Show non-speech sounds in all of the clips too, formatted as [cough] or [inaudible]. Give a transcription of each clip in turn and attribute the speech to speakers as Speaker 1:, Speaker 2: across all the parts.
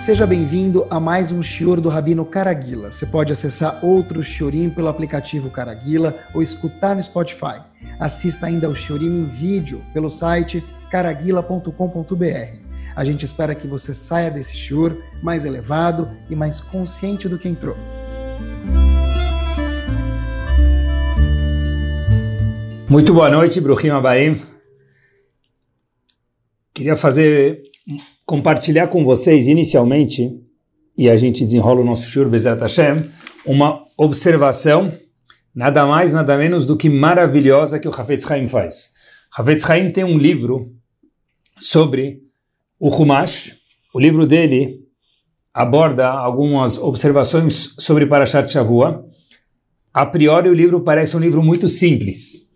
Speaker 1: Seja bem-vindo a mais um Shior do Rabino Caraguila. Você pode acessar outro Shiorim pelo aplicativo Caraguila ou escutar no Spotify. Assista ainda ao Shiorim em vídeo pelo site caraguila.com.br. A gente espera que você saia desse Shior mais elevado e mais consciente do que entrou.
Speaker 2: Muito boa noite, Bruhim Abaim. Queria fazer compartilhar com vocês inicialmente, e a gente desenrola o nosso Shur Bezat Hashem, uma observação nada mais, nada menos do que maravilhosa que o Hafetz Haim faz. Hafetz Haim tem um livro sobre o Humash, o livro dele aborda algumas observações sobre Parashat Shavua. A priori o livro parece um livro muito simples,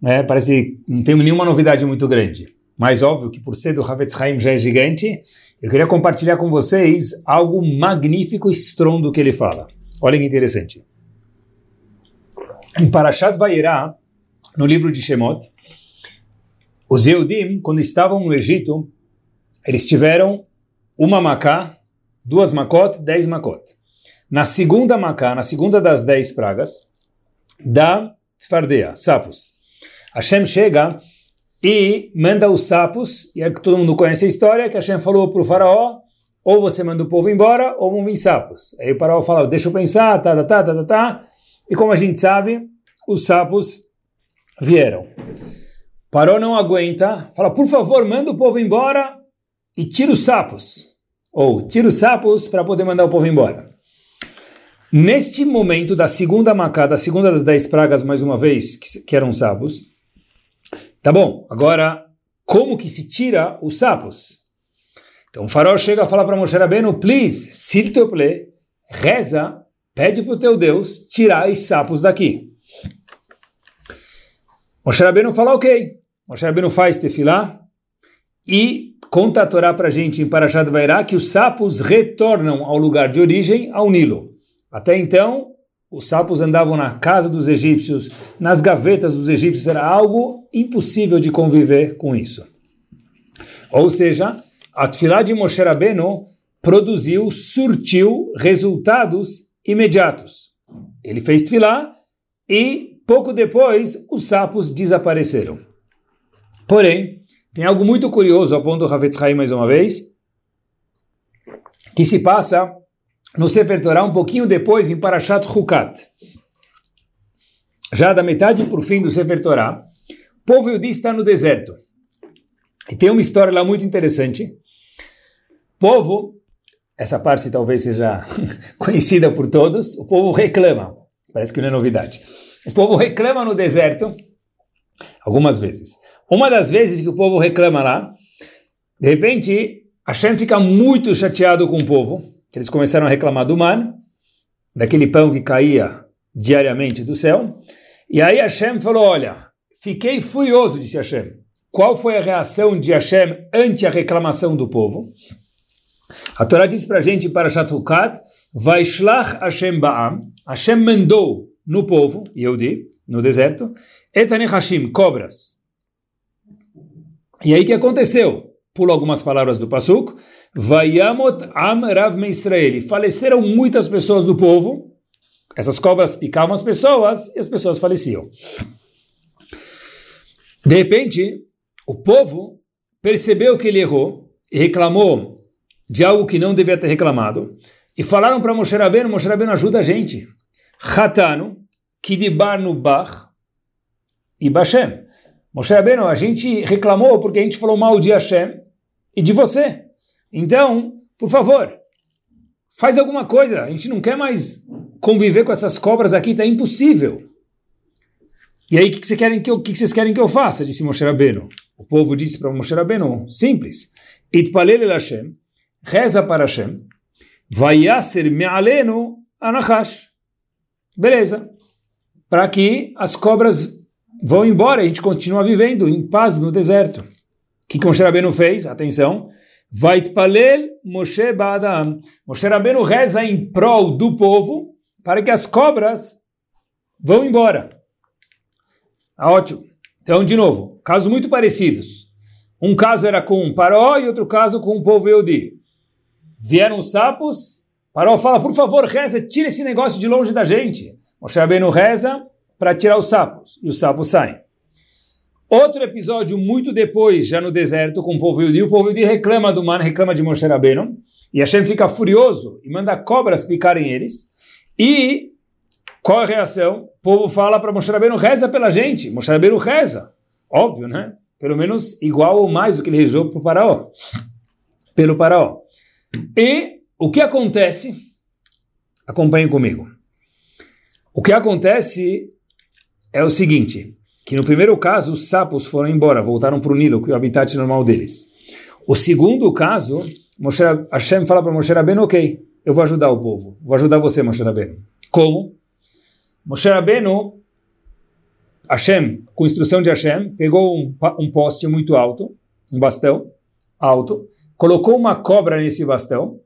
Speaker 2: né? parece não tem nenhuma novidade muito grande mais óbvio que por ser do Havetz Haim já é gigante, eu queria compartilhar com vocês algo magnífico estrondo que ele fala. Olha que interessante. Em Parashat Vayera, no livro de Shemot, os Eudim, quando estavam no Egito, eles tiveram uma macá, duas macot, dez macot. Na segunda macá, na segunda das dez pragas, da Tzfardea, sapos. Hashem chega e manda os sapos, e é que todo mundo conhece a história, que Hashem falou para o faraó, ou você manda o povo embora, ou vão vir sapos. Aí o faraó fala, deixa eu pensar, tá, tá, tá, tá, tá, tá. E como a gente sabe, os sapos vieram. Paró não aguenta, fala, por favor, manda o povo embora e tira os sapos. Ou tira os sapos para poder mandar o povo embora. Neste momento da segunda macada, da segunda das dez pragas, mais uma vez, que, que eram sapos, Tá bom, agora como que se tira os sapos? Então o farol chega a falar para Moshe Rabbeinu, please, s'il te plaît, reza, pede para o teu Deus tirar os sapos daqui. Moshe Rabbeinu fala, ok. Moshe Rabbeinu faz tefilá e conta a Torá para a gente em Parashat Vairá que os sapos retornam ao lugar de origem, ao Nilo. Até então, os sapos andavam na casa dos egípcios, nas gavetas dos egípcios, era algo impossível de conviver com isso. Ou seja, a Tfilá de Moshe Rabbeinu produziu, surtiu resultados imediatos. Ele fez Tfilá e pouco depois os sapos desapareceram. Porém, tem algo muito curioso, aponta o Havetz Haim mais uma vez, que se passa no Sefer Torah, um pouquinho depois, em Parashat Hukat. Já da metade para o fim do Sefer Torah, o povo Yudi está no deserto. E tem uma história lá muito interessante. O povo, essa parte talvez seja [laughs] conhecida por todos, o povo reclama. Parece que não é novidade. O povo reclama no deserto, algumas vezes. Uma das vezes que o povo reclama lá, de repente, Hashem fica muito chateado com o povo, que eles começaram a reclamar do man, daquele pão que caía diariamente do céu. E aí Hashem falou: Olha, fiquei furioso, disse Hashem. Qual foi a reação de Hashem ante a reclamação do povo? A Torá diz para a gente para Shatukat: Vaishlach Hashem Ba'am. Hashem mandou no povo, Yehudi, no deserto, Etanechashim, cobras. E aí que aconteceu? Pula algumas palavras do Pasuk. Vayamot Am Rav Israel. Faleceram muitas pessoas do povo. Essas cobras picavam as pessoas e as pessoas faleciam. De repente, o povo percebeu que ele errou e reclamou de algo que não devia ter reclamado. E falaram para Moshe Rabbeinu, Moshe Rabbeinu ajuda a gente. Hatano, Kidibar no Bach e Bashem. Moshe Rabbeinu, a gente reclamou porque a gente falou mal de Hashem e de você. Então, por favor, faz alguma coisa. A gente não quer mais conviver com essas cobras aqui, está impossível. E aí, o que, que, querem que, eu, que, que vocês querem que eu faça? Disse Moshe Rabbeinu. O povo disse para Moshe Rabbeinu, simples. Itpalel el Hashem, reza para Hashem, vayaser me'alenu anachash. Beleza. Para que as cobras vão embora a gente continua vivendo em paz no deserto. O que, que Moshe Rabbeinu fez? Atenção. Vaitpalel Moshe Ba'adam. Moshe Rabbeinu reza em prol do povo para que as cobras vão embora. Ah, ótimo. Então, de novo, casos muito parecidos. Um caso era com um Paró e outro caso com o povo Eudi. vieram os sapos, Paró fala, por favor, reza, tira esse negócio de longe da gente. Moshe Rabbeinu reza para tirar os sapos, e os sapos saem. Outro episódio muito depois, já no deserto, com o povo Yudi, o povo Yudi reclama do man, reclama de Moshe Rabbeinu, e Hashem fica furioso e manda cobras picarem eles, e qual a reação? O povo fala para Moshe Rabbeinu, reza pela gente, Moshe Rabbeinu reza, óbvio, né? Pelo menos igual ou mais do que ele rezou para o Paraó, pelo Paraó. E o que acontece? Acompanhem comigo. O que acontece é o seguinte, que no primeiro caso os sapos foram embora, voltaram para o Nilo, que é o habitat normal deles. O segundo caso, Moshe, Hashem fala para Moshe Rabbeinu, ok, eu vou ajudar o povo, vou ajudar você, Moshe Rabbeinu. Como? Moshe Rabbeinu, Hashem, com instrução de Hashem, pegou um, um poste muito alto, um bastão alto, colocou uma cobra nesse bastão,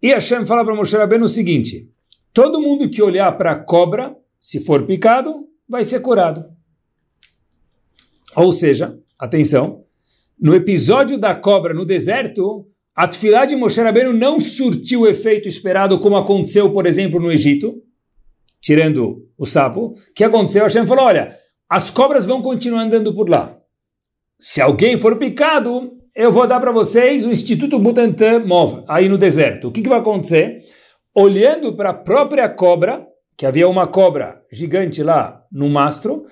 Speaker 2: e Hashem fala para Moshe Rabbeinu o seguinte, todo mundo que olhar para a cobra, se for picado, vai ser curado. Ou seja, atenção, no episódio da cobra no deserto, a tefilá de Moshe Rabbeinu não surtiu o efeito esperado como aconteceu, por exemplo, no Egito, tirando o sapo. O que aconteceu? Hashem falou, olha, as cobras vão continuar andando por lá. Se alguém for picado, eu vou dar para vocês o Instituto Butantan Mov, aí no deserto. O que, que vai acontecer? Olhando para a própria cobra, que havia uma cobra gigante lá no mastro,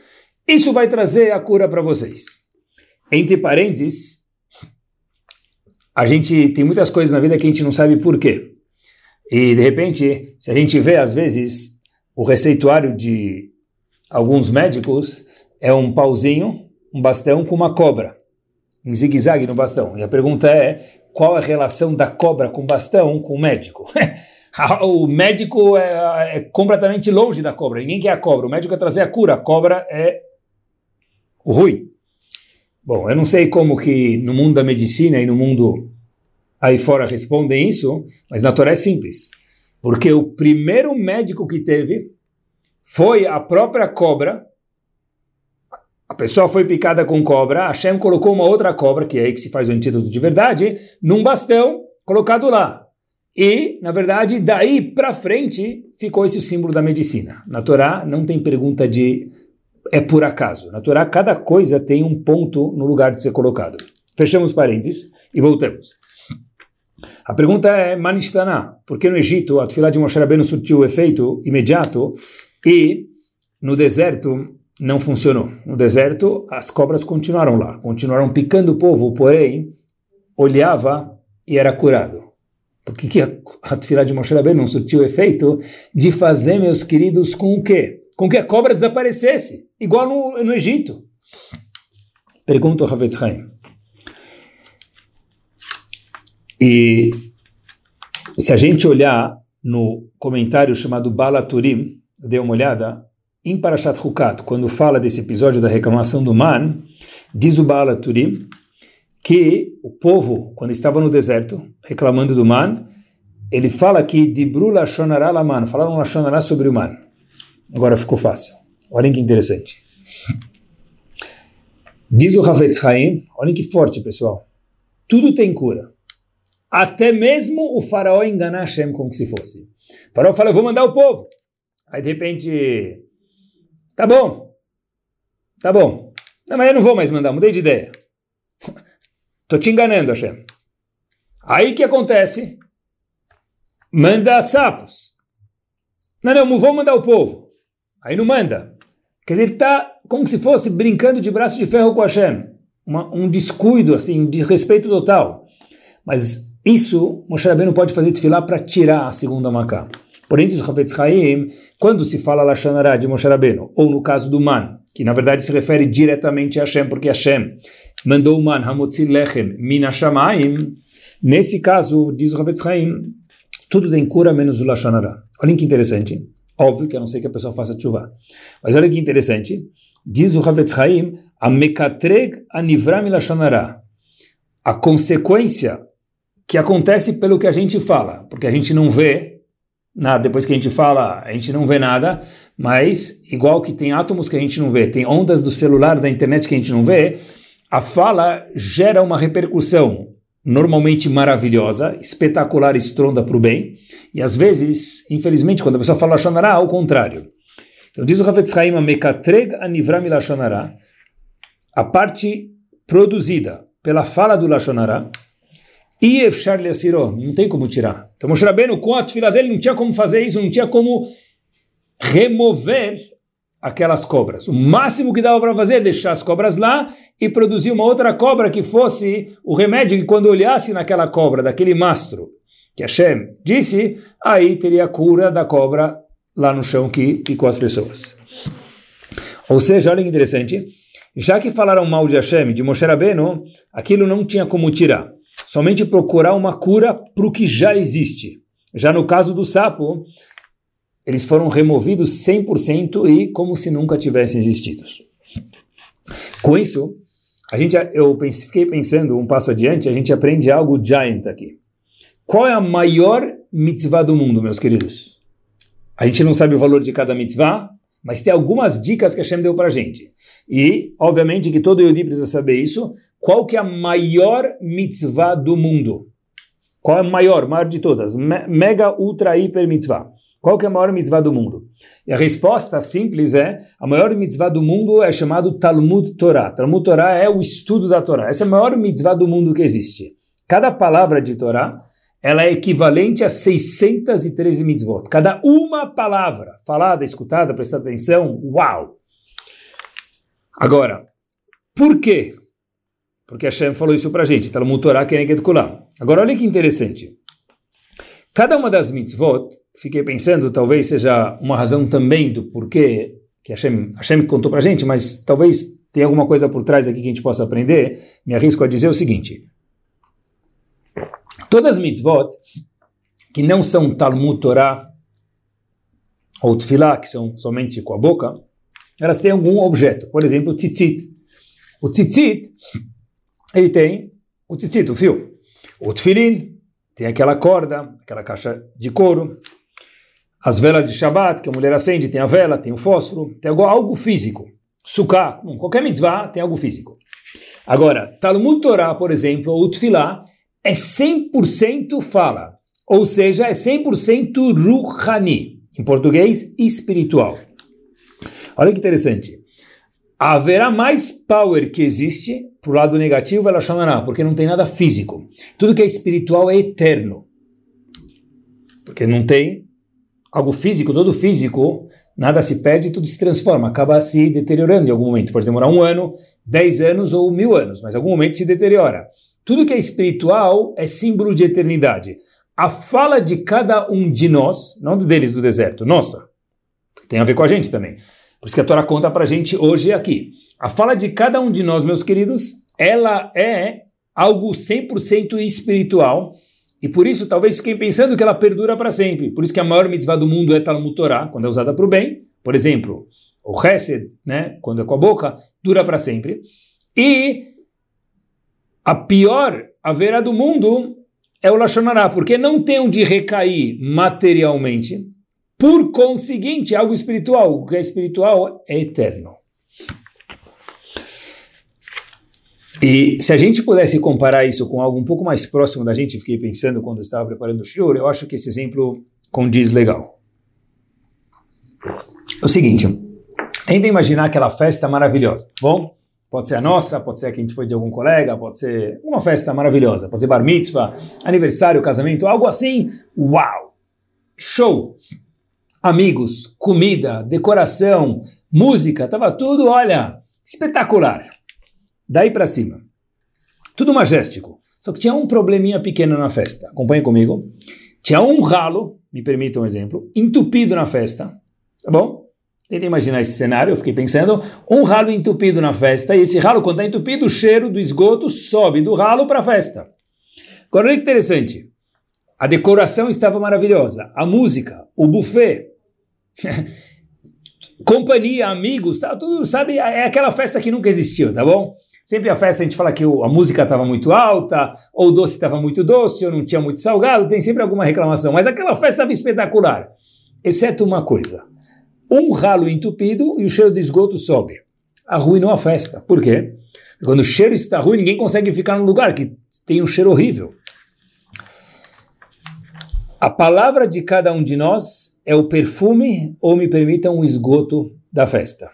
Speaker 2: isso vai trazer a cura para vocês. Entre parênteses, a gente tem muitas coisas na vida que a gente não sabe por quê. E de repente, se a gente vê às vezes o receituário de alguns médicos é um pauzinho, um bastão com uma cobra, em zigue-zague no bastão. E a pergunta é: qual a relação da cobra com bastão com o médico? [laughs] o médico é, é, completamente longe da cobra. Ninguém quer a cobra. O médico é trazer a cura. A cobra é ruim. Bom, eu não sei como que no mundo da medicina e no mundo aí fora respondem isso, mas na Torá é simples. Porque o primeiro médico que teve foi a própria cobra. A pessoa foi picada com cobra, Hashem colocou uma outra cobra, que é aí que se faz o antídoto de verdade, num bastão colocado lá. E, na verdade, daí para frente ficou esse símbolo da medicina. Na Torá não tem pergunta de é por acaso. Na Torá cada coisa tem um ponto no lugar de ser colocado. Fechamos parênteses e voltamos. A pergunta é Manistana, porque no Egito a tefilá de Moshe Rabbeinu surtiu o efeito imediato e no deserto não funcionou. No deserto as cobras continuaram lá, continuaram picando o povo, porém olhava e era curado. Por que, que a, a tefilá de Moshe Rabbeinu não surtiu o efeito de fazer, meus queridos, com o quê? Com que a cobra desaparecesse, igual no, no Egito. Pergunta o Havetz Haim. E se a gente olhar no comentário chamado Balaturim, dê uma olhada, em Parashat Hukat, quando fala desse episódio da reclamação do Man, diz o Balaturim que o povo, quando estava no deserto, reclamando do man, ele fala que Dibru Lashonará Laman, falaram Lashonará sobre o man. Agora ficou fácil. Olhem que interessante. Diz o Havetz Haim, olhem que forte, pessoal. Tudo tem cura. Até mesmo o faraó enganar Hashem como se fosse. O faraó fala, eu vou mandar o povo. Aí de repente, tá bom, tá bom. Não, mas eu não vou mais mandar, mudei de ideia. [laughs] Estou te enganando, Hashem. Aí que acontece? Manda sapos. Não, não, vou mandar o povo. Aí não manda. Quer dizer, ele está como se fosse brincando de braço de ferro com Hashem. Uma, um descuido, assim, um desrespeito total. Mas isso, Moshe Rabbeinu pode fazer tefilá para tirar a segunda macá. Porém, diz o Havetz Haim, quando se fala Lashonará de Moshe Rabbeinu, ou no caso do Man, que na verdade se refere diretamente a Hashem, porque Hashem mandou o man hamotzi lechem minashamaim, nesse caso, diz o Ravetz Haim, tudo tem cura menos o Lashonara. Olha que interessante. Óbvio que a não ser que a pessoa faça chuva. Mas olha que interessante. Diz o Ravetz Haim, a mekatreg anivram Lashonara. A consequência que acontece pelo que a gente fala, porque a gente não vê nada, depois que a gente fala, a gente não vê nada, mas igual que tem átomos que a gente não vê, tem ondas do celular, da internet que a gente não vê, a fala gera uma repercussão normalmente maravilhosa, espetacular, estronda para o bem, e às vezes, infelizmente, quando a pessoa fala Lashonara, ao contrário. Então diz o Hafetz Haim, Mekatreg anivram Lashonara, a parte produzida pela fala do Lashonara, e Efshar não tem como tirar. Então Moshe Rabbeinu, com a fila dele, não tinha como fazer isso, não tinha como remover aquelas cobras. O máximo que dava para fazer é deixar as cobras lá e produzir uma outra cobra que fosse o remédio que quando olhasse naquela cobra, daquele mastro, que Hashem disse, aí teria a cura da cobra lá no chão que ficou as pessoas. Ou seja, olha que interessante, já que falaram mal de Hashem, de Moshe Rabbeinu, aquilo não tinha como tirar. Somente procurar uma cura para o que já existe. Já no caso do sapo, eles foram removidos 100% e como se nunca tivessem existido. Com isso, a gente, eu fiquei pensando um passo adiante, a gente aprende algo giant aqui. Qual é a maior mitzvah do mundo, meus queridos? A gente não sabe o valor de cada mitzvah, mas tem algumas dicas que a Hashem deu para a gente. E, obviamente, que todo Yodi precisa saber isso. Qual que é a maior mitzvah do mundo? Qual é a maior, maior de todas? mega, ultra, hiper mitzvah. Qual que é a maior mitzvah do mundo? E a resposta simples é, a maior mitzvah do mundo é chamado Talmud Torah. Talmud Torah é o estudo da Torá. Essa é a maior mitzvah do mundo que existe. Cada palavra de Torá, ela é equivalente a 613 mitzvot. Cada uma palavra falada, escutada, prestada atenção, uau! Agora, por quê? Porque a Hashem falou isso pra gente, Talmud Torah Keneged Kulam. Agora olha que interessante. Cada uma das mitzvot, fiquei pensando, talvez seja uma razão também do porquê que Hashem, Hashem contou para a gente, mas talvez tenha alguma coisa por trás aqui que a gente possa aprender. Me arrisco a dizer o seguinte: todas as mitzvot que não são Talmud Torah ou Tfilah, que são somente com a boca, elas têm algum objeto. Por exemplo, o tzitzit. O tzitzit, ele tem o tzitzit, o fio. O tefilin, tem aquela corda, aquela caixa de couro, as velas de Shabbat, que a mulher acende, tem a vela, tem o fósforo, tem algo físico. Sukkah, qualquer mitzvah tem algo físico. Agora, Talmud Torah, por exemplo, ou Tfilah, é 100% fala, ou seja, é 100% ruhani, em português, espiritual. Olha que interessante. Haverá mais power que existe para o lado negativo, ela chamará, porque não tem nada físico. Tudo que é espiritual é eterno. Porque não tem algo físico, todo físico, nada se perde, tudo se transforma, acaba se deteriorando em algum momento. Pode demorar um ano, dez anos ou mil anos, mas em algum momento se deteriora. Tudo que é espiritual é símbolo de eternidade. A fala de cada um de nós, não deles do deserto, nossa, tem a ver com a gente também. Por isso que a Torá conta para a gente hoje aqui. A fala de cada um de nós, meus queridos, ela é algo 100% espiritual. E por isso, talvez fiquem pensando que ela perdura para sempre. Por isso que a maior mitzvah do mundo é Talmud Torá, quando é usada para o bem. Por exemplo, o Hesed, né, quando é com a boca, dura para sempre. E a pior haverá do mundo é o Lashonará, porque não tem onde recair materialmente. Por conseguinte, algo espiritual. O que é espiritual é eterno. E se a gente pudesse comparar isso com algo um pouco mais próximo da gente, fiquei pensando quando eu estava preparando o shiur, eu acho que esse exemplo condiz legal. É o seguinte, tenta imaginar aquela festa maravilhosa, bom? Pode ser a nossa, pode ser a que a gente foi de algum colega, pode ser uma festa maravilhosa, pode ser bar mitzvah, aniversário, casamento, algo assim, uau! Show! Amigos, comida, decoração, música, estava tudo, olha, espetacular. Daí para cima. Tudo majestético. Só que tinha um probleminha pequeno na festa. Acompanhe comigo. Tinha um ralo, me permita um exemplo, entupido na festa. Tá bom? Tenta imaginar esse cenário, eu fiquei pensando, um ralo entupido na festa, e esse ralo, quando está entupido, o cheiro do esgoto sobe do ralo para a festa. Agora, olha que interessante. A decoração estava maravilhosa, a música, o buffet, [laughs] companhia, amigos, tá, tudo, sabe, é aquela festa que nunca existiu, tá bom? Sempre a festa a gente fala que a música estava muito alta, ou o doce estava muito doce, ou não tinha muito salgado, tem sempre alguma reclamação, mas aquela festa estava espetacular, exceto uma coisa, um ralo entupido e o cheiro de esgoto sobe, arruinou a festa, por quê? Quando o cheiro está ruim, ninguém consegue ficar no lugar que tem um cheiro horrível. A palavra de cada um de nós é o perfume, ou me permitam, o esgoto da festa.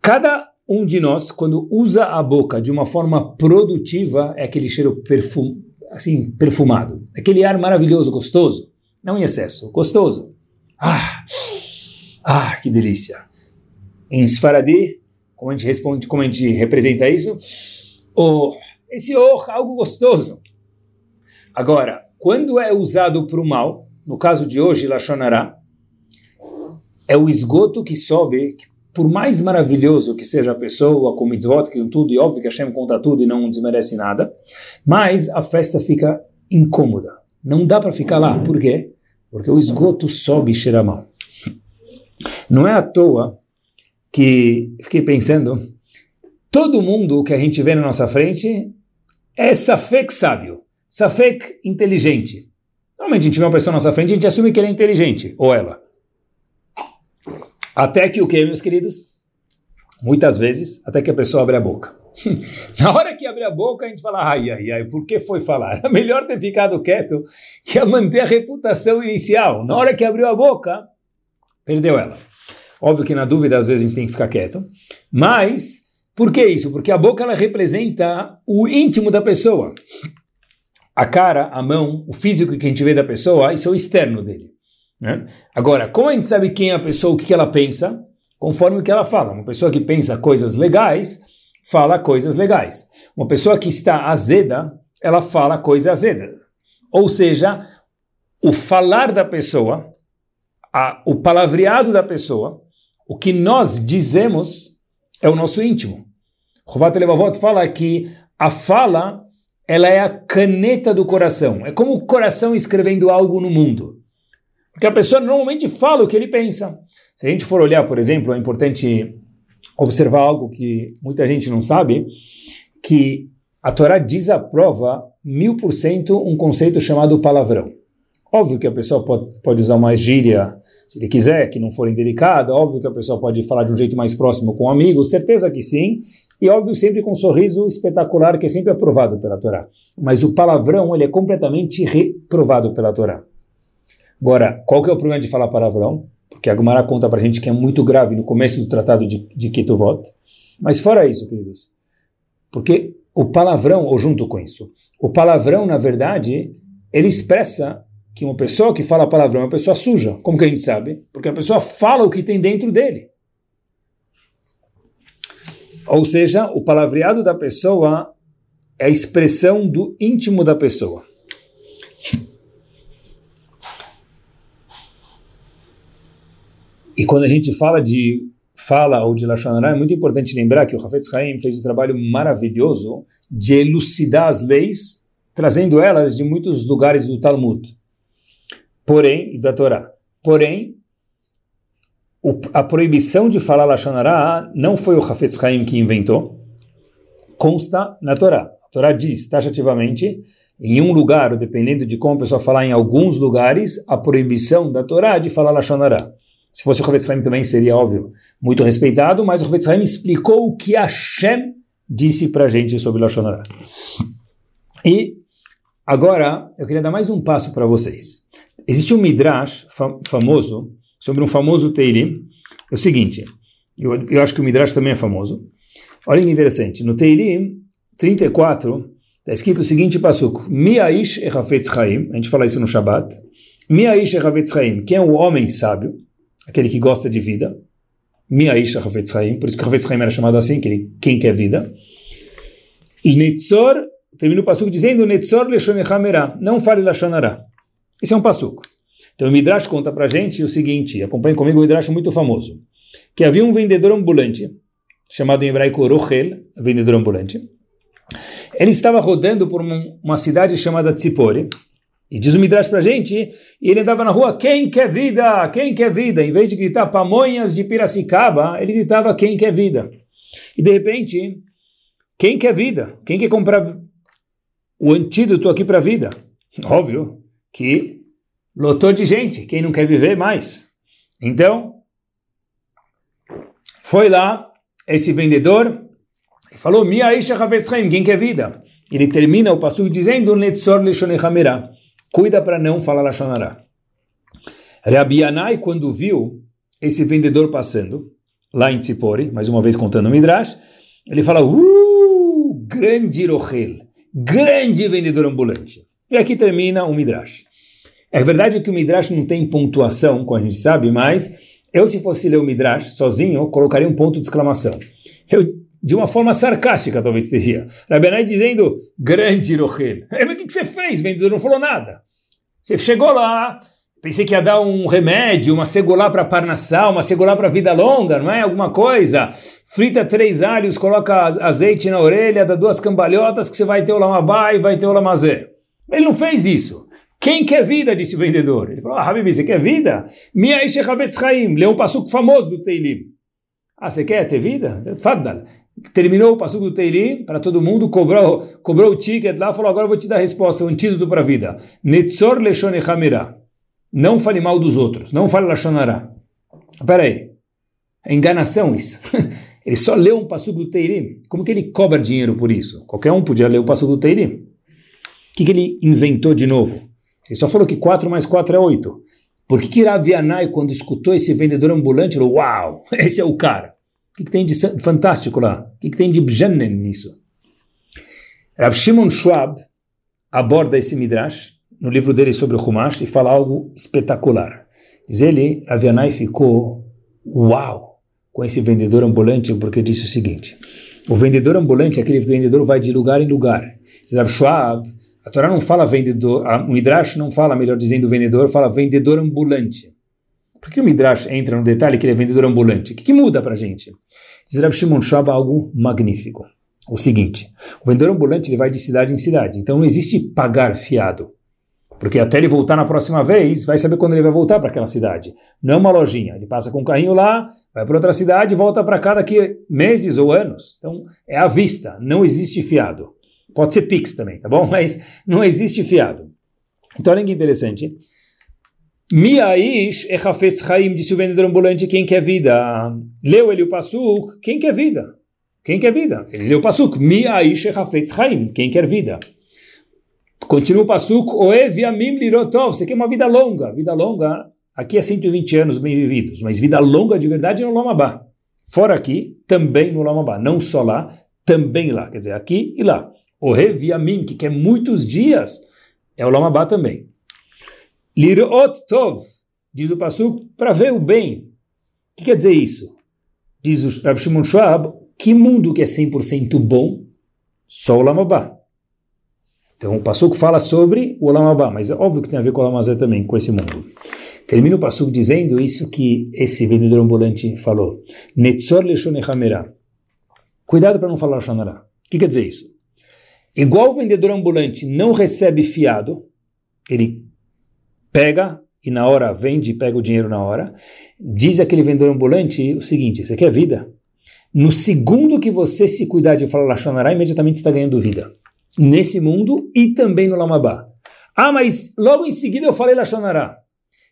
Speaker 2: Cada um de nós, quando usa a boca de uma forma produtiva, é aquele cheiro perfum, assim, perfumado. Aquele ar maravilhoso, gostoso. Não em excesso, gostoso. Ah, ah, que delícia. Em Sfaradi, como a gente responde, como a gente representa isso? Oh, esse oh, algo gostoso. Agora, quando é usado para o mal, no caso de hoje, Lachonará, é o esgoto que sobe, que por mais maravilhoso que seja a pessoa, com mitzvot, com tudo, e óbvio que Hashem conta tudo e não desmerece nada, mas a festa fica incômoda. Não dá para ficar lá. Por quê? Porque o esgoto sobe e cheira mal. Não é à toa que fiquei pensando, todo mundo que a gente vê na nossa frente é safek sábio. Safek inteligente. Normalmente a gente vê uma pessoa na nossa frente a gente assume que ele é inteligente, ou ela. Até que o que, meus queridos? Muitas vezes, até que a pessoa abre a boca. [laughs] Na hora que abre a boca, a gente fala, ai, ai, ai, por que foi falar? [laughs] É melhor ter ficado quieto que a manter a reputação inicial. Na hora que abriu a boca, perdeu ela. Óbvio que na dúvida, às vezes, a gente tem que ficar quieto. Mas, por que isso? Porque a boca, ela representa o íntimo da pessoa a cara, a mão, o físico que a gente vê da pessoa, isso é o externo dele. Né? Agora, como a gente sabe quem é a pessoa, o que ela pensa, conforme o que ela fala. Uma pessoa que pensa coisas legais, fala coisas legais. Uma pessoa que está azeda, ela fala coisa azeda. Ou seja, o falar da pessoa, a, o palavreado da pessoa, o que nós dizemos é o nosso íntimo. Rovat Levavot fala que a fala ela é a caneta do coração. É como o coração escrevendo algo no mundo. Porque a pessoa normalmente fala o que ele pensa. Se a gente for olhar, por exemplo, é importante observar algo que muita gente não sabe, que a Torá desaprova mil por cento um conceito chamado palavrão. Óbvio que a pessoa pode, pode usar uma gíria se ele quiser, que não for indelicada. Óbvio que a pessoa pode falar de um jeito mais próximo com um amigo, certeza que sim. E óbvio sempre com um sorriso espetacular que é sempre aprovado pela Torá. Mas o palavrão ele é completamente reprovado pela Torá. Agora, qual que é o problema de falar palavrão? Porque a Gemara conta para a gente que é muito grave no começo do tratado de, de Ketuvot. Mas fora isso, queridos, porque o palavrão, ou junto com isso, o palavrão, na verdade, ele expressa que uma pessoa que fala palavrão é uma pessoa suja. Como que a gente sabe? Porque a pessoa fala o que tem dentro dele. Ou seja, o palavreado da pessoa é a expressão do íntimo da pessoa. E quando a gente fala de fala ou de Lashonará, é muito importante lembrar que o Hafetz Haim fez um trabalho maravilhoso de elucidar as leis, trazendo elas de muitos lugares do Talmud porém, da Torá. Porém, o, a proibição de falar Lashonará não foi o Hafetz Haim que inventou, consta na Torá. A Torá diz taxativamente, em um lugar, dependendo de como a pessoa falar em alguns lugares, a proibição da Torá de falar Lashonará. Se fosse o Hafetz Haim também seria óbvio, muito respeitado, mas o Hafetz Haim explicou o que Hashem disse para a gente sobre Lashonará. E agora eu queria dar mais um passo para vocês. Existe um midrash famoso sobre um famoso Teilim. É o seguinte, eu, eu acho que o midrash também é famoso. Olha que interessante, no Teilim 34 está escrito o seguinte passuco: Miaish echafetz chaim. A gente fala isso no Shabat. Miaish echafetz chaim. Quem é o homem sábio? Aquele que gosta de vida. Miaish echafetz chaim. Por isso que Hafetz chaim era chamado assim, aquele quem quer vida. Netzor, termina o passuco dizendo Netzor leshonechamera. Não fale lashonará. Esse é um passuco. Então o Midrash conta pra gente o seguinte, acompanhe comigo um Midrash muito famoso, que havia um vendedor ambulante, chamado em hebraico Rochel, vendedor ambulante. Ele estava rodando por uma cidade chamada Tzipori, e diz o Midrash pra gente, e ele andava na rua, quem quer vida? Quem quer vida? Em vez de gritar pamonhas de Piracicaba, ele gritava quem quer vida. E de repente, quem quer vida? Quem quer comprar o antídoto aqui para a vida? Óbvio, que lotou de gente, quem não quer viver mais. Então, foi lá esse vendedor, Ele falou, Mia Isha quem quer vida? Ele termina o passo dizendo, Netzor cuida para não falar Lashonará. Rabi Yanai, quando viu esse vendedor passando, lá em Tzipori, mais uma vez contando o Midrash, ele fala, uh, grande Rochel, grande vendedor ambulante. E aqui termina o Midrash. É verdade que o Midrash não tem pontuação, como a gente sabe, mas eu, se fosse ler o Midrash sozinho, colocaria um ponto de exclamação. Eu, de uma forma sarcástica, talvez teria. Rabenai dizendo, grande Rochel. [laughs] Mas o que, você fez? Vendedor não falou nada. Você chegou lá, pensei que ia dar um remédio, uma segolá para parnassal, uma segolá para vida longa, não é? Alguma coisa. Frita três alhos, coloca azeite na orelha, dá duas cambalhotas que você vai ter o lamabá e vai ter o lamazé. Ele não fez isso. Quem quer vida? disse o vendedor. Ele falou, ah, Habibi, você quer vida? Mia Ishechabetz Chaim, leu um passuco famoso do Teilim. Ah, você quer ter vida? Faddal. Terminou o passuco do Teilim para todo mundo, cobrou, cobrou o ticket lá, falou, agora eu vou te dar a resposta, o antídoto para a vida. Netzor leshone chamera. Não fale mal dos outros, não fale lashonará. Espera aí, é enganação isso. [laughs] ele só leu um passuco do Teilim. Como que ele cobra dinheiro por isso? Qualquer um podia ler o passuco do Teilim que, que ele inventou de novo? Ele só falou que 4 mais 4 é 8. Por que, que Ravianai, quando escutou esse vendedor ambulante, falou: Uau, [laughs] esse é o cara? O que, que tem de fantástico lá? O que, que tem de bjanen nisso? Rav Shimon Schwab aborda esse Midrash no livro dele sobre o Humash e fala algo espetacular. Diz ele, Ravianai ficou uau com esse vendedor ambulante porque disse o seguinte: o vendedor ambulante, aquele vendedor vai de lugar em lugar. Rav Schwab a Torá não fala vendedor, o Midrash não fala, melhor dizendo, vendedor, fala vendedor ambulante. Por que o Midrash entra no detalhe que ele é vendedor ambulante? O que, que muda para a gente? Diz Rav Shimon Shaba algo magnífico. O seguinte, o vendedor ambulante ele vai de cidade em cidade, então não existe pagar fiado. Porque até ele voltar na próxima vez, vai saber quando ele vai voltar para aquela cidade. Não é uma lojinha. Ele passa com o carrinho lá, vai para outra cidade volta para cá daqui meses ou anos. Então, é à vista, não existe fiado. Pode ser Pix também, tá bom? Mas não existe fiado. Então, olha que interessante. Miaish echafetz chaim, disse o vendedor ambulante, quem quer vida? Leu ele o pasuk, quem quer vida? Quem quer vida? Ele leu o pasuk, Miaish echafetz chaim, quem quer vida? Continua o pasuk, oev yamim lirotov, você quer uma vida longa. Vida longa, aqui é 120 anos bem vividos, mas vida longa de verdade é no Lamabá. Fora aqui, também no Lamabá. Não só lá, também lá. Quer dizer, aqui e lá. O Reviamim, que quer muitos dias, é o Lamabá também. Lirot Tov, diz o Passuk, para ver o bem. O que quer dizer isso? Diz o Rav Shimon Schwab, que mundo que é 100% bom? Só o Lamabá. Então o Passuk fala sobre o Lamabá, mas é óbvio que tem a ver com o Lamazé também, com esse mundo. Termina o Passuk dizendo isso que esse vendedor ambulante falou. Netzor Leshonechamera. Cuidado para não falar Shonará. O que quer dizer isso? Igual o vendedor ambulante não recebe fiado, ele pega e na hora vende e pega o dinheiro na hora. Diz aquele vendedor ambulante o seguinte: você quer vida? No segundo que você se cuidar de falar Lachonará, imediatamente está ganhando vida. Nesse mundo e também no Lamabá. Ah, mas logo em seguida eu falei Lachonará.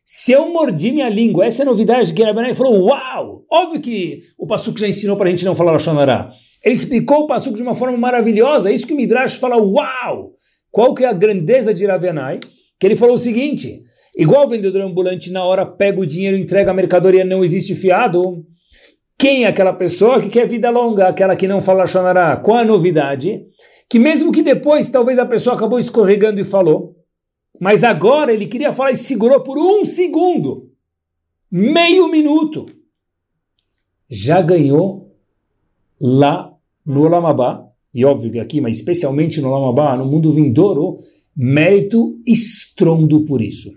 Speaker 2: Se eu mordi minha língua, essa é a novidade que Rabanai falou, uau! Óbvio que o Passuco já ensinou para a gente não falar Lachonará. Ele explicou o Passuco de uma forma maravilhosa, é isso que o Midrash fala, uau! Qual que é a grandeza de Ravenai? Que ele falou o seguinte, igual o vendedor ambulante na hora pega o dinheiro, entrega a mercadoria, não existe fiado. Quem é aquela pessoa que quer vida longa, aquela que não fala Lachonará? Qual a novidade? Que mesmo que depois talvez a pessoa acabou escorregando e falou, mas agora ele queria falar e segurou por um segundo, meio minuto. Já ganhou lá no Olamabá, e óbvio que aqui, mas especialmente no Olamabá, no mundo vindouro, mérito estrondo por isso.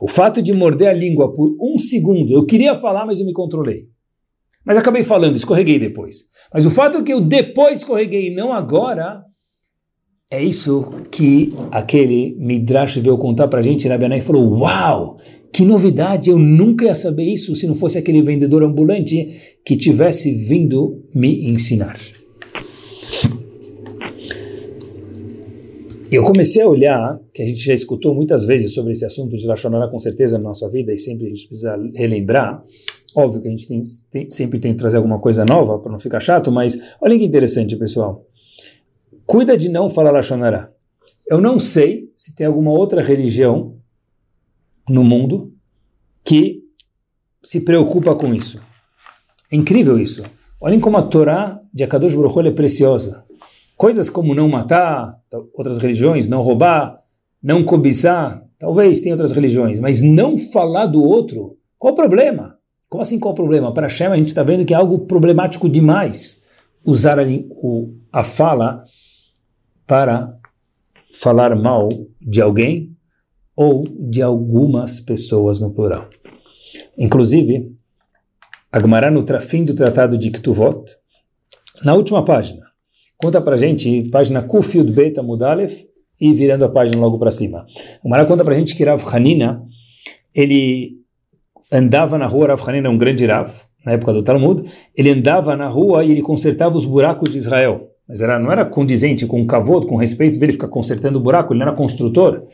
Speaker 2: O fato de morder a língua por um segundo, eu queria falar, mas eu me controlei. Mas acabei falando, escorreguei depois. Mas o fato é que eu depois escorreguei e não agora, é isso que aquele Midrash veio contar para a gente, Rabi e falou, uau, que novidade, eu nunca ia saber isso se não fosse aquele vendedor ambulante que tivesse vindo me ensinar. Eu comecei a olhar, que a gente já escutou muitas vezes sobre esse assunto de Lashonara com certeza na nossa vida e sempre a gente precisa relembrar, Óbvio que a gente tem, tem, sempre tem que trazer alguma coisa nova para não ficar chato, mas olha que interessante, pessoal. Cuida de não falar Lashonara. Eu não sei se tem alguma outra religião no mundo que se preocupa com isso. É incrível isso. Olhem como a Torá de Akadosh Baruch é preciosa. Coisas como não matar, outras religiões, não roubar, não cobiçar, talvez tenha outras religiões, mas não falar do outro, qual o problema? Como assim qual o problema? Para Hashem a gente está vendo que é algo problemático demais usar ali o, a fala para falar mal de alguém ou de algumas pessoas no plural. Inclusive, Agmará no fim do tratado de Ktuvot, na última página, conta para gente, página Kufiud Beta Mudalef, e virando a página logo para cima. O Mará conta para gente que Rav Hanina, ele andava na rua, Rav Hanina é um grande Rav, na época do Talmud, ele andava na rua e ele consertava os buracos de Israel. Mas era, não era condizente com o cavoto, com respeito dele ficar consertando o buraco, ele não era construtor.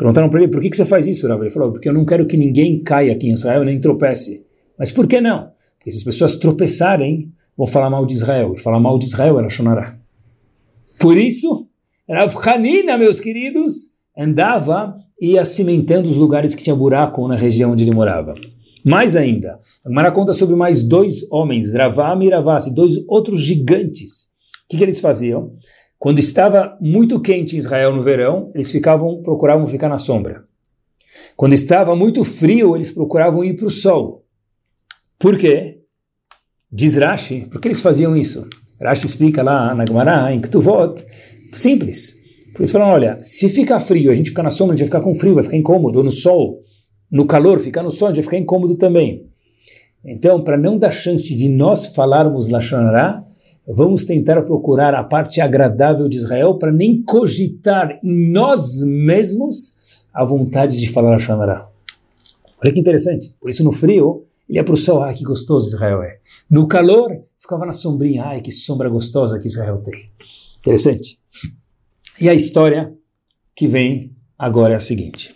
Speaker 2: Perguntaram para ele, por que, que você faz isso, Rav? Ele falou, porque eu não quero que ninguém caia aqui em Israel nem tropece. Mas por que não? Porque se as pessoas tropeçarem, vão falar mal de Israel. E falar mal de Israel era Shonará. Por isso, Rav Hanina, meus queridos, andava e ia cimentando os lugares que tinha buraco na região onde ele morava. Mais ainda, Mara conta sobre mais dois homens, Ravam e Ravasi, dois outros gigantes. O que, que eles faziam? Quando estava muito quente em Israel no verão, eles ficavam, procuravam ficar na sombra. Quando estava muito frio, eles procuravam ir para o sol. Por quê? Diz Rashi, por que eles faziam isso? Rashi explica lá na Gemara, em Ketuvot, simples. Por isso falam, olha, se ficar frio, a gente ficar na sombra, a gente vai ficar com frio, vai ficar incômodo, ou no sol, no calor, ficar no sol, a gente vai ficar incômodo também. Então, para não dar chance de nós falarmos Lashonará, vamos tentar procurar a parte agradável de Israel para nem cogitar em nós mesmos a vontade de falar Hashanará. Olha que interessante. Por isso, no frio, ele ia para o sol, ai que gostoso Israel é. No calor, ficava na sombrinha, ai que sombra gostosa que Israel tem. Interessante. E a história que vem agora é a seguinte.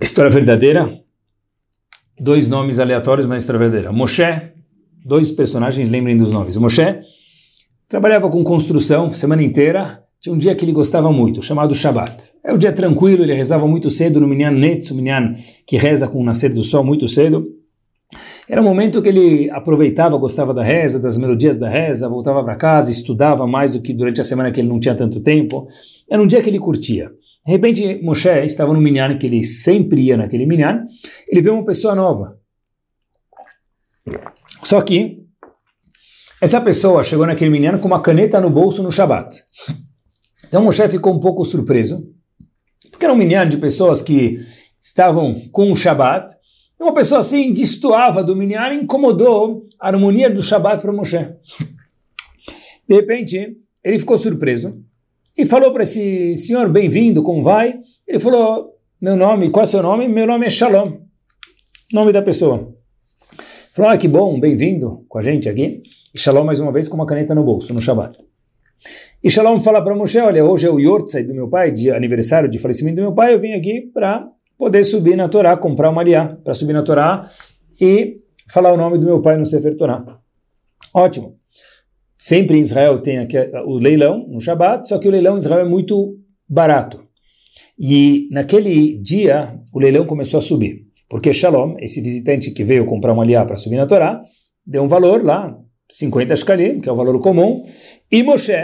Speaker 2: História verdadeira, dois nomes aleatórios, mas história. Moshe, dois personagens, lembrem dos nomes. Moshe trabalhava com construção semana inteira. Tinha um dia que ele gostava muito, chamado Shabbat. É um dia tranquilo, ele rezava muito cedo no Minyan Netz, o Minyan que reza com o nascer do sol muito cedo. Era um momento que ele aproveitava, gostava da reza, das melodias da reza, voltava para casa, estudava mais do que durante a semana que ele não tinha tanto tempo. Era um dia que ele curtia. De repente, Moshe estava no minyan, que ele sempre ia naquele minyan, ele vê uma pessoa nova. Só que, essa pessoa chegou naquele minyan com uma caneta no bolso no Shabat. Então Moshe ficou um pouco surpreso, porque era um minyan de pessoas que estavam com o Shabat, uma pessoa assim destoava do minyan e incomodou a harmonia do Shabat para Moshe. De repente, ele ficou surpreso, e falou para esse senhor, bem-vindo, como vai? Ele falou, meu nome, qual é seu nome? Meu nome é Shalom, nome da pessoa. Falou, ah, que bom, bem-vindo com a gente aqui. E Shalom, mais uma vez, com uma caneta no bolso, no Shabbat. E Shalom fala para Moshe, olha, hoje é o Yortzai do meu pai, de aniversário de falecimento do meu pai, eu vim aqui para poder subir na Torá, comprar uma aliá, para subir na Torá e falar o nome do meu pai no Sefer Torá. Ótimo. Sempre em Israel tem aqui o leilão no Shabat, só que o leilão em Israel é muito barato. E naquele dia o leilão começou a subir, porque Shalom, esse visitante que veio comprar uma aliá para subir na Torá, deu um valor lá, 50 shkalim, que é o valor comum, e Moshe,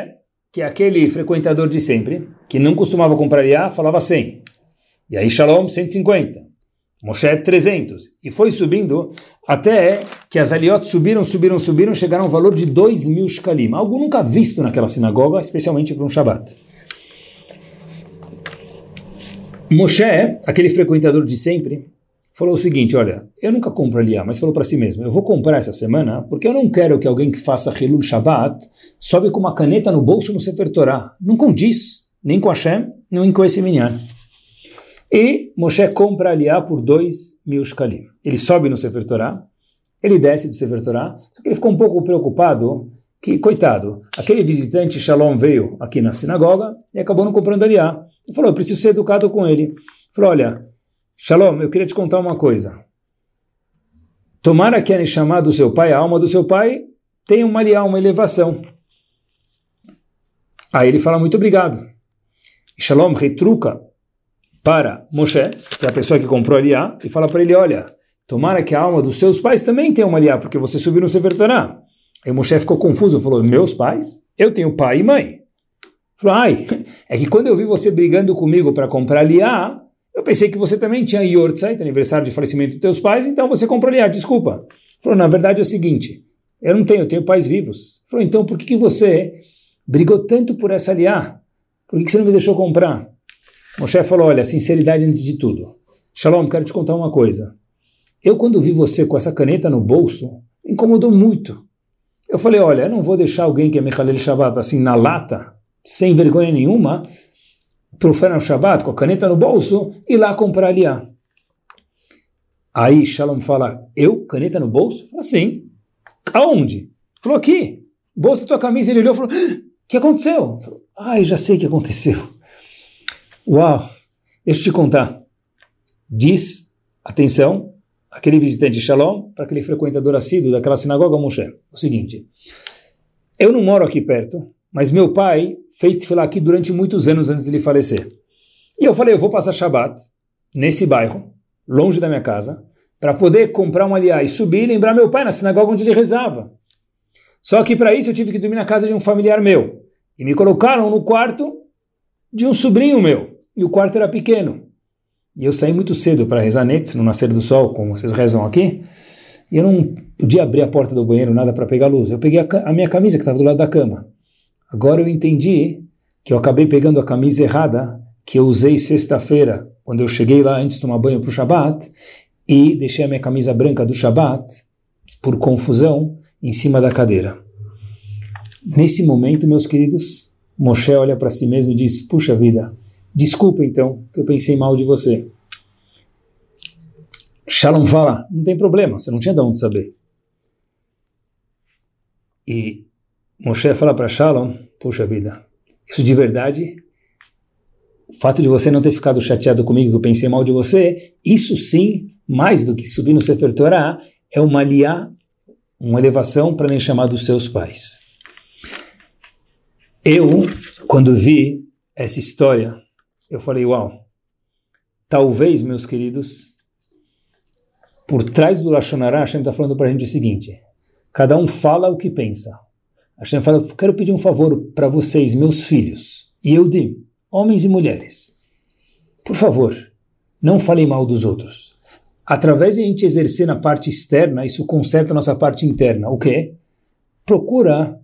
Speaker 2: que é aquele frequentador de sempre, que não costumava comprar aliá, falava 100. E aí Shalom, 150. Moshe 300. E foi subindo até que as aliot subiram, subiram, subiram, chegaram ao valor de 2 mil shkalim. Algo nunca visto naquela sinagoga, especialmente para um Shabat. Moshe, aquele frequentador de sempre, falou o seguinte, olha, eu nunca compro aliá, mas falou para si mesmo, eu vou comprar essa semana porque eu não quero que alguém que faça Hilul Shabbat sobe com uma caneta no bolso no Sefer Torah. Não condiz, nem com Hashem, nem com esse minyan. E Moshe compra Aliá por dois mil shkalim. Ele sobe no Sefer Torah, ele desce do Sefer Torah, só que ele ficou um pouco preocupado que, coitado, aquele visitante Shalom veio aqui na sinagoga e acabou não comprando Aliá. Ele falou, eu preciso ser educado com ele. Falou, olha, Shalom, eu queria te contar uma coisa. Tomara que a chamar do seu pai, a alma do seu pai, tenha uma liá, uma elevação. Aí ele fala, muito obrigado. Shalom retruca para Moshe, que é a pessoa que comprou a liá, e fala para ele, olha, tomara que a alma dos seus pais também tenha uma liá, porque você subiu no Sefer Torah. Aí Moshe ficou confuso, falou, meus pais? Eu tenho pai e mãe. Falou, ai, [laughs] é que quando eu vi você brigando comigo para comprar liá, eu pensei que você também tinha Yortzeit, aniversário de falecimento dos teus pais, então você comprou liá, desculpa. Falou, na verdade é o seguinte, eu não tenho, eu tenho pais vivos. Falou, então por que, que você brigou tanto por essa liá? Por que, que você não me deixou comprar? Moshe falou, olha, sinceridade antes de tudo. Shalom, quero te contar uma coisa. Eu quando vi você com essa caneta no bolso, incomodou muito. Eu falei, olha, eu não vou deixar alguém que é Mechalel Shabbat assim na lata, sem vergonha nenhuma, para o Shabbat, com a caneta no bolso, e lá comprar aliá. Aí Shalom fala, eu? Caneta no bolso? Fala, sim. Aonde? Falou, aqui. Bolso da tua camisa. Ele olhou e falou, o ah, que aconteceu? Falou, ai, já sei o que aconteceu. Uau, deixa eu te contar. Diz, atenção, aquele visitante Shalom, para aquele frequentador assíduo daquela sinagoga Moshe, o seguinte, eu não moro aqui perto, mas meu pai fez tefilá aqui durante muitos anos antes de ele falecer. E eu falei, eu vou passar Shabat nesse bairro, longe da minha casa, para poder comprar um aliá e subir e lembrar meu pai na sinagoga onde ele rezava. Só que para isso eu tive que dormir na casa de um familiar meu. E me colocaram no quarto de um sobrinho meu. E o quarto era pequeno. E eu saí muito cedo para rezar netes, no nascer do sol, como vocês rezam aqui. E eu não podia abrir a porta do banheiro, nada para pegar luz. Eu peguei a, a minha camisa que estava do lado da cama. Agora eu entendi que eu acabei pegando a camisa errada que eu usei sexta-feira, quando eu cheguei lá antes de tomar banho para o Shabat, e deixei a minha camisa branca do Shabat, por confusão, em cima da cadeira. Nesse momento, meus queridos, Moshe olha para si mesmo e diz: Puxa vida, desculpa então que eu pensei mal de você. Shalom fala: Não tem problema, você não tinha de onde saber. E Moshe fala para Shalom, puxa vida, isso de verdade, o fato de você não ter ficado chateado comigo que eu pensei mal de você, isso sim, mais do que subir no Sefer Torah, é uma liá, uma elevação para nem chamar dos seus pais. Eu, quando vi essa história, eu falei, uau, talvez, meus queridos, por trás do Lashonará, Hashem está falando para a gente o seguinte, cada um fala o que pensa. Hashem fala, quero pedir um favor para vocês, meus filhos, e eu de homens e mulheres. Por favor, não falem mal dos outros. Através de a gente exercer na parte externa, isso conserta a nossa parte interna. O quê? Procura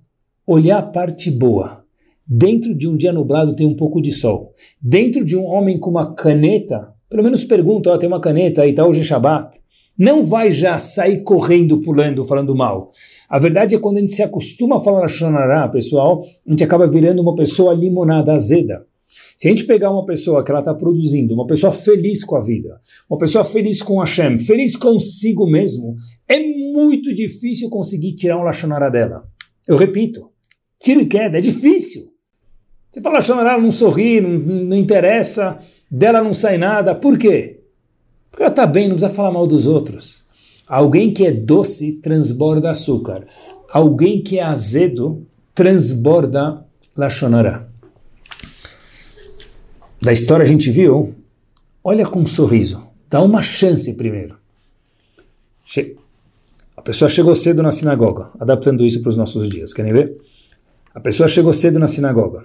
Speaker 2: olhar a parte boa. Dentro de um dia nublado tem um pouco de sol. Dentro de um homem com uma caneta, pelo menos pergunta, ó, tem uma caneta aí, tá hoje é Shabbat não vai já sair correndo, pulando, falando mal. A verdade é quando a gente se acostuma a falar Shonará, pessoal, a gente acaba virando uma pessoa limonada, azeda. Se a gente pegar uma pessoa que ela está produzindo, uma pessoa feliz com a vida, uma pessoa feliz com Hashem, feliz consigo mesmo, é muito difícil conseguir tirar um Lashonara dela. Eu repito, tiro e queda, é difícil. Você fala Lashonara, ela não sorri, não, não interessa, dela não sai nada. Por quê? Porque ela está bem, não precisa falar mal dos outros. Alguém que é doce transborda açúcar. Alguém que é azedo transborda lachonará. Da história a gente viu, olha com um sorriso, dá uma chance primeiro. Che a pessoa chegou cedo na sinagoga, adaptando isso para os nossos dias, querem ver? A pessoa chegou cedo na sinagoga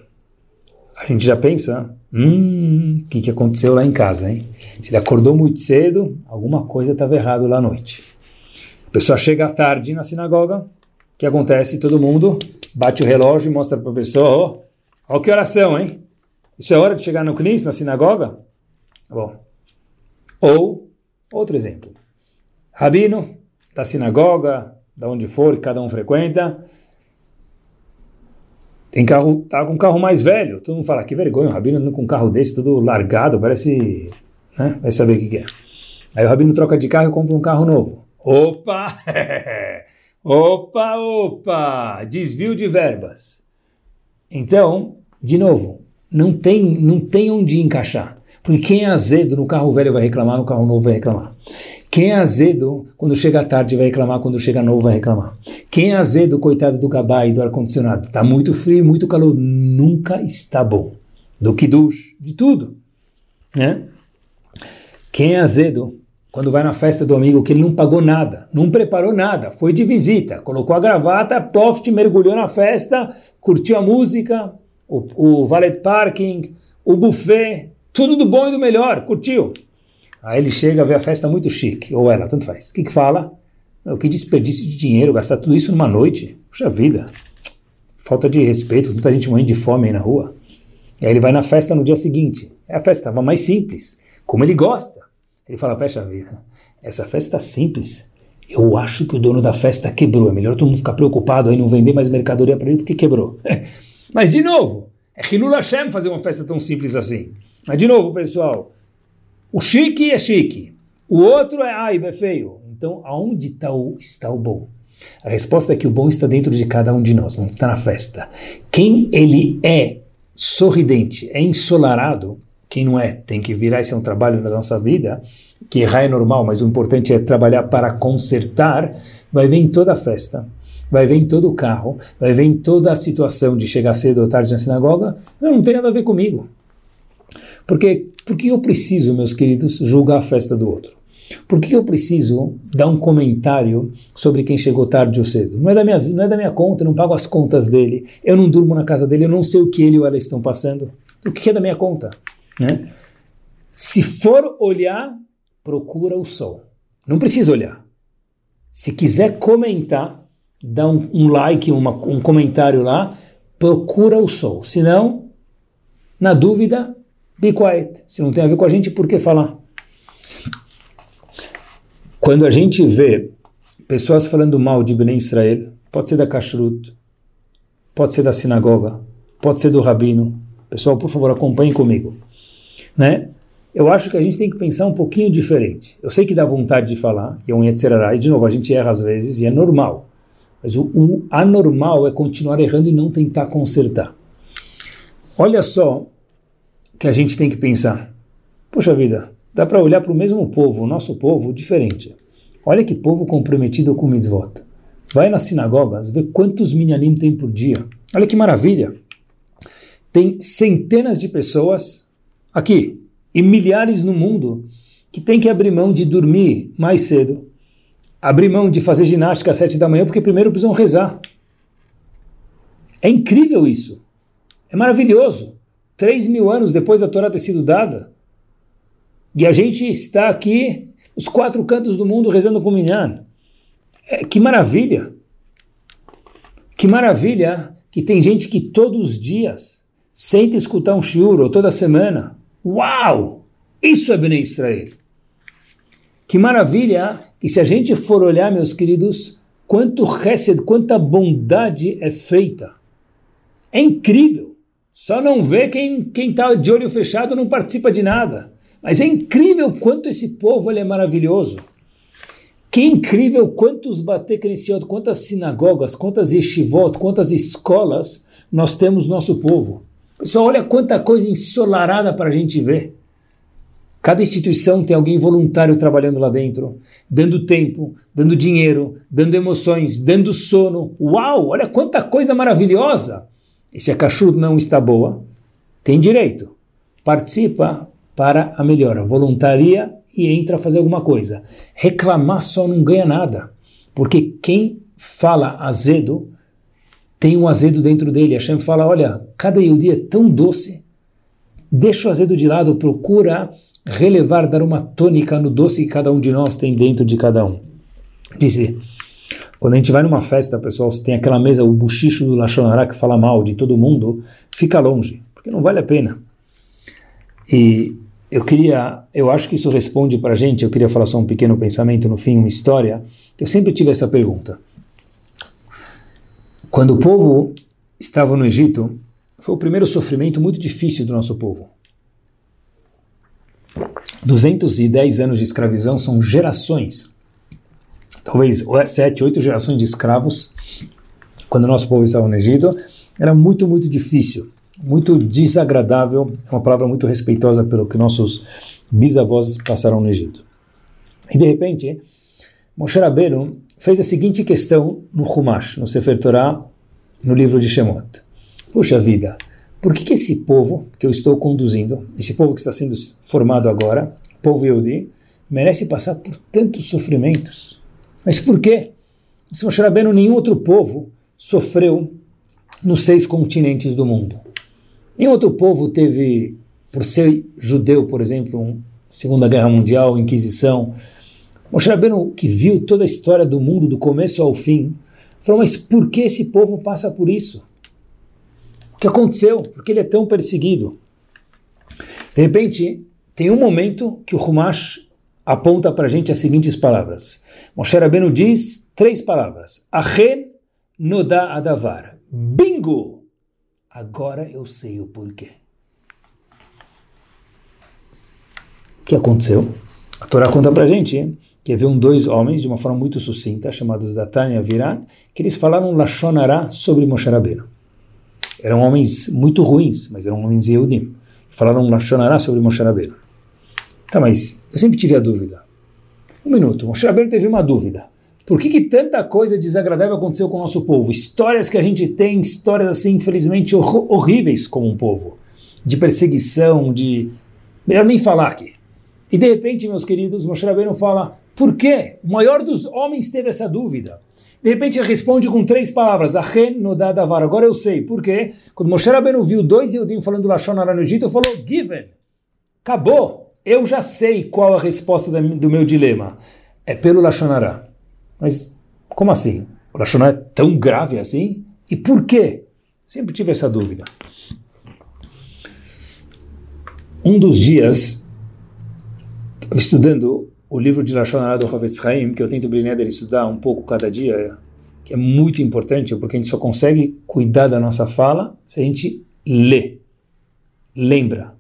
Speaker 2: a gente já pensa, hum, o que, que aconteceu lá em casa, hein? Se ele acordou muito cedo, alguma coisa estava errado lá à noite. A pessoa chega à tarde na sinagoga, o que acontece? Todo mundo bate o relógio e mostra para a pessoa, ó, oh, que oração, hein? Isso é hora de chegar no Knis, na sinagoga? Tá bom. Ou, outro exemplo, rabino da sinagoga, da onde for, cada um frequenta, tem carro, tá com um carro mais velho. Todo mundo fala, que vergonha, o Rabino com um carro desse, tudo largado, parece. Né? Vai saber o que, que é. Aí o Rabino troca de carro e compra um carro novo. Opa! [laughs] opa, opa! Desvio de verbas. Então, de novo, não tem, não tem onde encaixar. Porque quem é azedo no carro velho vai reclamar, no carro novo vai reclamar. Quem é azedo, quando chega tarde, vai reclamar, quando chega novo, vai reclamar. Quem é azedo, coitado do gabai, do ar-condicionado, está muito frio, muito calor, nunca está bom. Do que dush, de tudo. Né? Quem é azedo, quando vai na festa do amigo, que ele não pagou nada, não preparou nada, foi de visita, colocou a gravata, ploft, mergulhou na festa, curtiu a música, o, o valet parking, o buffet, tudo do bom e do melhor, curtiu. Aí ele chega, vê a festa muito chique, ou ela, tanto faz. O que que fala? O que desperdício de dinheiro, gastar tudo isso numa noite. Puxa vida, falta de respeito, tanta gente morrendo de fome aí na rua. E aí ele vai na festa no dia seguinte. É a festa estava mais simples, como ele gosta. Ele fala, puxa vida, essa festa simples, eu acho que o dono da festa quebrou. É melhor todo mundo ficar preocupado aí, não vender mais mercadoria para ele porque quebrou. [laughs] Mas de novo, é Hilul Hashem fazer uma festa tão simples assim. Mas de novo, pessoal, o chique é chique, o outro é aiba, é feio. Então, aonde tá o, está o bom? A resposta é que o bom está dentro de cada um de nós, não está na festa. Quem ele é sorridente, é ensolarado, quem não é, tem que virar, esse é um trabalho na nossa vida, que errar é normal, mas o importante é trabalhar para consertar, vai ver em toda a festa, vai ver em todo o carro, vai ver em toda a situação de chegar cedo ou tarde na sinagoga, não, não tem nada a ver comigo. Porque, porque eu preciso, meus queridos, julgar a festa do outro? Por que eu preciso dar um comentário sobre quem chegou tarde ou cedo? Não é da minha, não é da minha conta, eu não pago as contas dele, eu não durmo na casa dele, eu não sei o que ele ou ela estão passando. O que é da minha conta? Né? Se for olhar, procura o sol. Não precisa olhar. Se quiser comentar, dá um, um like, uma, um comentário lá, procura o sol. Se não, na dúvida, Be quiet. Se não tem a ver com a gente, por que falar? Quando a gente vê pessoas falando mal de Bnei Israel, pode ser da Kashrut, pode ser da sinagoga, pode ser do rabino. Pessoal, por favor, acompanhem comigo. Né? Eu acho que a gente tem que pensar um pouquinho diferente. Eu sei que dá vontade de falar, e é um Yetzirará, e de novo, a gente erra às vezes, e é normal. Mas o, o anormal é continuar errando e não tentar consertar. Olha só que a gente tem que pensar. Poxa vida, dá para olhar para o mesmo povo, o nosso povo, diferente. Olha que povo comprometido com mitzvot. Vai nas sinagogas, vê quantos minyanim tem por dia. Olha que maravilha. Tem centenas de pessoas aqui e milhares no mundo que tem que abrir mão de dormir mais cedo, abrir mão de fazer ginástica às sete da manhã, porque primeiro precisam rezar. É incrível isso. É maravilhoso. Três mil anos depois da Torá ter sido dada. E a gente está aqui, os quatro cantos do mundo, rezando com o Minyan. É, que maravilha! Que maravilha que tem gente que todos os dias senta escutar um shiur, ou toda semana. Uau! Isso é Bnei Israel. Que maravilha que se a gente for olhar, meus queridos, quanto chesed, quanta bondade é feita. É incrível. Só não vê quem está de olho fechado não participa de nada. Mas é incrível quanto esse povo ele é maravilhoso. Que incrível quantos Batekrisiot, quantas sinagogas, quantas yeshivot, quantas escolas nós temos no nosso povo. Pessoal, olha quanta coisa ensolarada para a gente ver. Cada instituição tem alguém voluntário trabalhando lá dentro, dando tempo, dando dinheiro, dando emoções, dando sono. Uau, olha quanta coisa maravilhosa! E se a cachorro não está boa, tem direito. Participa para a melhora, voluntaria e entra a fazer alguma coisa. Reclamar só não ganha nada, porque quem fala azedo tem um azedo dentro dele. Hashem fala: olha, cada dia é tão doce, deixa o azedo de lado, procura relevar, dar uma tônica no doce que cada um de nós tem dentro de cada um. Dizer. Quando a gente vai numa festa, pessoal, se tem aquela mesa, o buchicho do Lachonará que fala mal de todo mundo, fica longe, porque não vale a pena. E eu queria, eu acho que isso responde para a gente, eu queria falar só um pequeno pensamento no fim, uma história, que eu sempre tive essa pergunta. Quando o povo estava no Egito, foi o primeiro sofrimento muito difícil do nosso povo. 210 anos de escravidão são gerações talvez sete, oito gerações de escravos, quando o nosso povo estava no Egito, era muito, muito difícil. muito desagradável, é uma palavra muito respeitosa pelo que nossos bisavós passaram no Egito. E de repente, Moshe Rabbeinu fez a seguinte questão no Humash, no Sefer Torah, no livro de Shemot. Puxa vida, por que, que esse povo que eu estou conduzindo, esse povo que está sendo formado agora, povo Yehudi, merece passar por tantos sofrimentos? Mas por quê? Se Moshe Rabbeinu, nenhum outro povo sofreu nos seis continentes do mundo. Nenhum outro povo teve, por ser judeu, por exemplo, uma Segunda Guerra Mundial, Inquisição. Moshe Rabbeinu, que viu toda a história do mundo do começo ao fim, falou, mas por que esse povo passa por isso? O que aconteceu? Por que ele é tão perseguido? De repente, tem um momento que o Humash aponta para a gente as seguintes palavras. Moshe Rabbeinu diz três palavras. Achen noda adavar. Bingo! Agora eu sei o porquê. O que aconteceu? A Torá conta para a gente que haviam dois homens, de uma forma muito sucinta, chamados Datan e Aviran, que eles falaram Lashonará sobre Moshe Rabbeinu. Eram homens muito ruins, mas eram homens Yehudim. Falaram Lashonará sobre Moshe Rabbeinu. Tá, mas eu sempre tive a dúvida. Um minuto, Moshe Rabbeinu teve uma dúvida. Por que, que tanta coisa desagradável aconteceu com o nosso povo? Histórias que a gente tem, histórias assim, infelizmente, hor horríveis como um povo. De perseguição, de... Melhor nem falar aqui. E de repente, meus queridos, Moshe Rabbeinu fala, por quê? O maior dos homens teve essa dúvida. De repente ele responde com três palavras, Achen no dadavar. Agora eu sei. Por quê? Quando Moshe Rabbeinu viu dois Eudim falando Lashon Hara no Egito, falou, given. Acabou. Eu já sei qual a resposta do meu dilema. É pelo Lashon Hara. Mas como assim? O Lashon Hara é tão grave assim? E por quê? Sempre tive essa dúvida. Um dos dias, estudando o livro de Lashon Hara do Havetz Haim, que eu tento Brineder estudar um pouco cada dia, que é muito importante, porque a gente só consegue cuidar da nossa fala se a gente lê, lembra,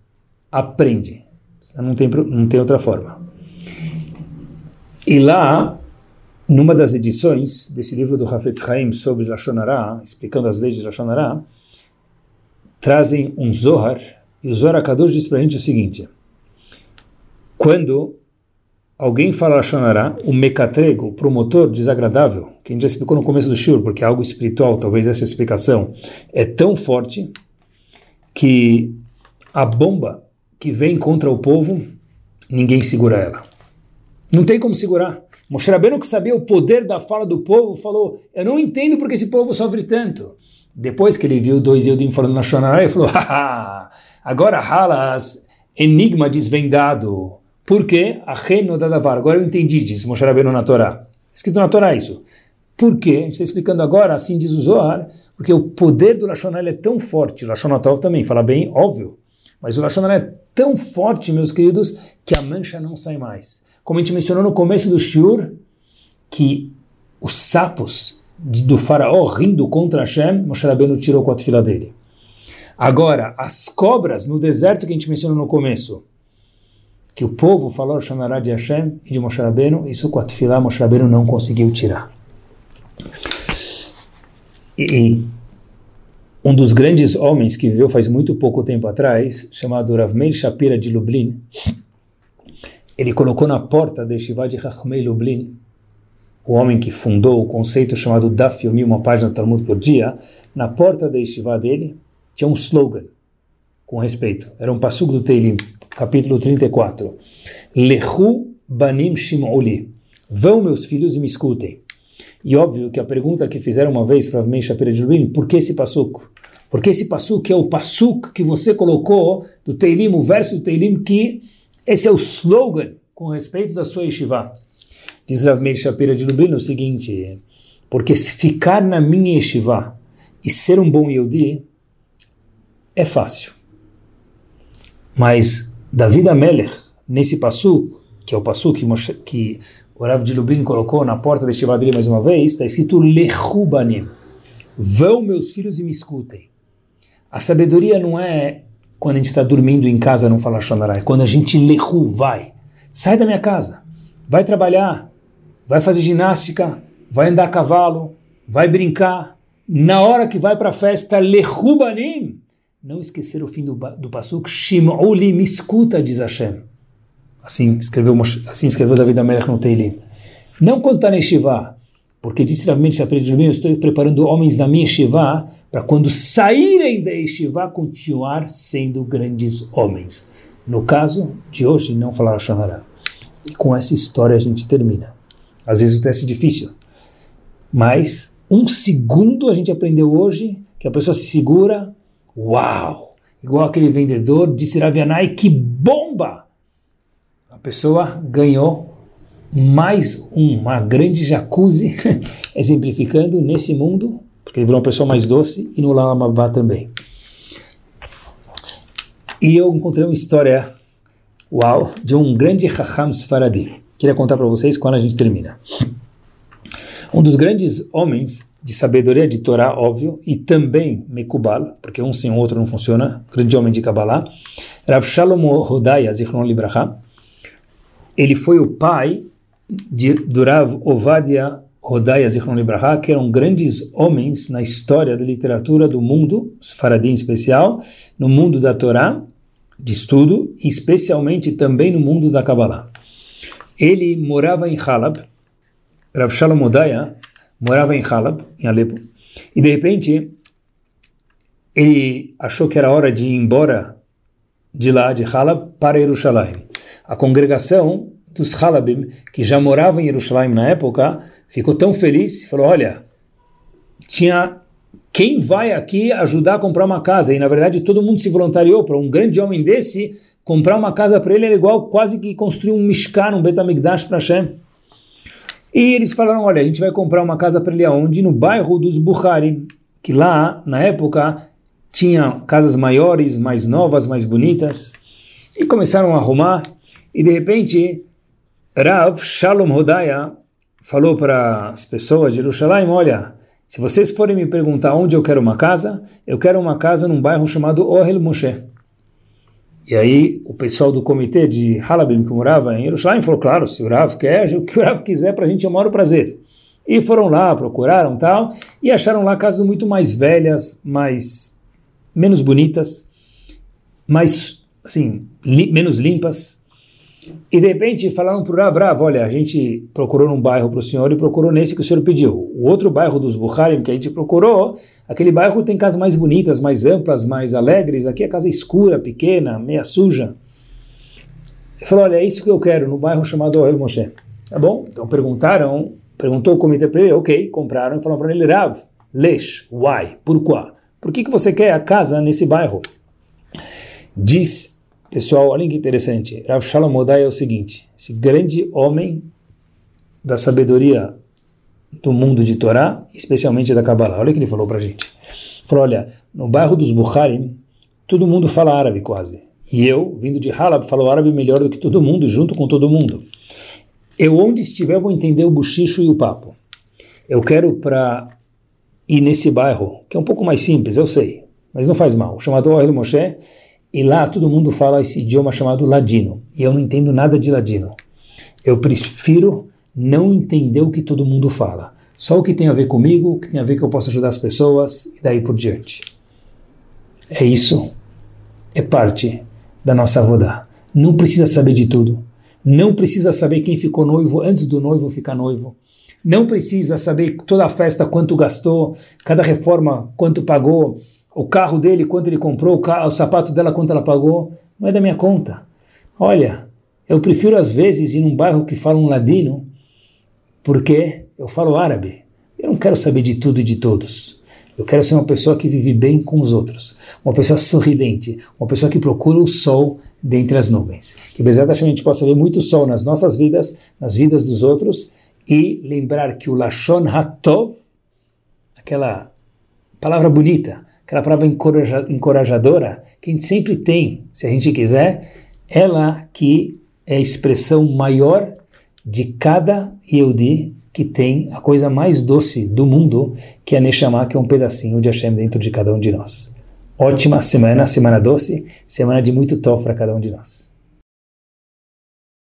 Speaker 2: aprende. Não tem, não tem outra forma. E lá, numa das edições desse livro do Havetz Haim sobre Lashon Hara, explicando as leis de Lashon Hara, trazem um Zohar, e o Zohar Kadosh diz para a gente o seguinte, quando alguém fala Lashonará, o mecatrego, o promotor desagradável, que a gente já explicou no começo do shur, porque é algo espiritual, talvez essa explicação, é tão forte que a bomba que vem contra o povo, ninguém segura ela. Não tem como segurar. Moshe Rabbeinu, que sabia o poder da fala do povo, falou, eu não entendo porque esse povo sofre tanto. Depois que ele viu dois Eudim falando na Shonará, ele falou, [laughs] haha, agora Halas, enigma desvendado, por quê? Acheno dadavar. Agora eu entendi, diz Moshe Rabbeinu na Torá. Escrito na Torá isso. Por quê? A gente está explicando agora, assim diz o Zohar, porque o poder do Lashonal é tão forte, o Lashonatov também, fala bem, óbvio, mas o Lashonal é tão forte, meus queridos, que a mancha não sai mais. Como a gente mencionou no começo do Shur, que os sapos do faraó rindo contra Hashem, Moshe Rabbeinu tirou com a fila dele. Agora, as cobras no deserto que a gente mencionou no começo, que o povo falou Shonará de Hashem e de Moshe Rabbeinu, isso com a Tfilá Moshe Rabbeinu não conseguiu tirar. E um dos grandes homens que viveu faz muito pouco tempo atrás, chamado Rav Meir Shapira de Lublin, ele colocou na porta da Yeshiva de Rachmei Lublin, o homem que fundou o conceito chamado Daf Yomi, uma página do Talmud por dia, na porta da Yeshiva dele tinha um slogan, com respeito, era um passugo do Teilim, capítulo 34. Lehu banim shim'uli. Vão, meus filhos, e me escutem. E óbvio que a pergunta que fizeram uma vez para Mei Shapira de Rubin, por que esse passuco? Porque esse passuco é o passuco que você colocou do Teilim, o verso do Teilim, que esse é o slogan com respeito da sua yeshiva. Diz Rav Meir Shapira de Lubin o seguinte, porque se ficar na minha yeshiva e ser um bom Yehudi é fácil. Mas David Amelech, nesse passo, que é o passo que, que o Rav de Lubin colocou na porta deste dele mais uma vez, está escrito Lehubanim. Vão, meus filhos, e me escutem. A sabedoria não é quando a gente está dormindo em casa não falar Shonará, é quando a gente lehu, vai. Sai da minha casa, vai trabalhar, vai fazer ginástica, vai andar a cavalo, vai brincar. Na hora que vai para a festa, lehubanim, não esquecer o fim do, do Pasuk, Shim'uli, me escuta, diz Hashem. Assim escreveu, assim escreveu David Amelech no Teilim. Não está na Yeshiva, porque disse realmente eu estou preparando homens da minha Yeshiva para quando saírem da Yeshiva continuar sendo grandes homens. No caso de hoje, não falar a Shahara. E com essa história a gente termina. Às vezes o teste é difícil, mas um segundo a gente aprendeu hoje que a pessoa se segura, uau! Igual aquele vendedor de Siravianai, que bomba! A pessoa ganhou mais uma grande jacuzzi, [laughs] exemplificando nesse mundo, porque ele virou uma pessoa mais doce, e no Lamabá também. E eu encontrei uma história, uau, de um grande Raham Sfaradi. Queria contar para vocês quando a gente termina. Um dos grandes homens de sabedoria de Torá, óbvio, e também Mekubal, porque um sem o outro não funciona, grande homem de Kabbalah, Rav Shalom Hodaya, Zichron Libraha, ele foi o pai de, do Rav Ovadia Hodaya Zichron Libraha, que eram grandes homens na história da literatura do mundo, Faradim em especial, no mundo da Torá, de estudo, e especialmente também no mundo da Kabbalah. Ele morava em Halab, Rav Shalom Hodaya morava em Halab, em Alepo, e de repente ele achou que era hora de ir embora de lá, de Halab, para Jerusalém. A congregação dos Halabim, que já moravam em Jerusalém na época, ficou tão feliz, falou, olha, tinha quem vai aqui ajudar a comprar uma casa? E na verdade todo mundo se voluntariou para um grande homem desse comprar uma casa para ele era igual quase que construir um Mishkan, um Betamigdash para Hashem. E eles falaram, olha, a gente vai comprar uma casa para ele aonde? No bairro dos Bukhari, que lá, na época, tinha casas maiores, mais novas, mais bonitas. E começaram a arrumar, e de repente Rav Shalom Hodaya falou para as pessoas de Jerusalém, olha, se vocês forem me perguntar onde eu quero uma casa, eu quero uma casa num bairro chamado Ohel Moshe. E aí o pessoal do comitê de Halabim que morava em Jerusalém falou, claro, se o Rav quer, o que o Rav quiser para a gente é o maior prazer. E foram lá, procuraram tal, e acharam lá casas muito mais velhas, mais menos bonitas, mais assim, li, menos limpas, e de repente falaram para o Rav, Rav, olha, a gente procurou num bairro para o senhor e procurou nesse que o senhor pediu. O outro bairro dos Bukharim que a gente procurou, aquele bairro tem casas mais bonitas, mais amplas, mais alegres. Aqui é casa escura, pequena, meia suja. Ele falou, olha, é isso que eu quero no bairro chamado El Moshe. Tá bom? Então perguntaram, perguntou o comitê para ele, ok, compraram e falaram para ele, Rav, Lesh, why, por quê? Por que, que você quer a casa nesse bairro? Diz Pessoal, olha que interessante. Rav Shalom Odai é o seguinte: esse grande homem da sabedoria do mundo de Torá, especialmente da Kabbalah. Olha o que ele falou para a gente. Falou, olha, no bairro dos Bukharim, todo mundo fala árabe quase. E eu, vindo de Halab, falo árabe melhor do que todo mundo, junto com todo mundo. Eu, onde estiver, vou entender o buchicho e o papo. Eu quero para ir nesse bairro, que é um pouco mais simples, eu sei, mas não faz mal. Chamado Ohel Moshe e lá todo mundo fala esse idioma chamado ladino. E eu não entendo nada de ladino. Eu prefiro não entender o que todo mundo fala. Só o que tem a ver comigo, o que tem a ver que eu posso ajudar as pessoas e daí por diante. É isso. É parte da nossa avodá. Não precisa saber de tudo. Não precisa saber quem ficou noivo antes do noivo ficar noivo. Não precisa saber toda a festa quanto gastou, cada reforma quanto pagou, o carro dele, quanto ele comprou, o, carro, o sapato dela, quanto ela pagou, não é da minha conta. Olha, eu prefiro às vezes ir num bairro que fala um ladino, porque eu falo árabe. Eu não quero saber de tudo e de todos. Eu quero ser uma pessoa que vive bem com os outros, uma pessoa sorridente, uma pessoa que procura o sol dentre as nuvens. Que exatamente a gente possa ver muito sol nas nossas vidas, nas vidas dos outros, e lembrar que o Lashon Hatov, aquela palavra bonita, aquela palavra encorajadora que a gente sempre tem, se a gente quiser, ela que é a expressão maior de cada Yehudi que tem a coisa mais doce do mundo, que é a Neshama, que é um pedacinho de Hashem dentro de cada um de nós. Ótima semana, semana doce, semana de muito tof para cada um de nós.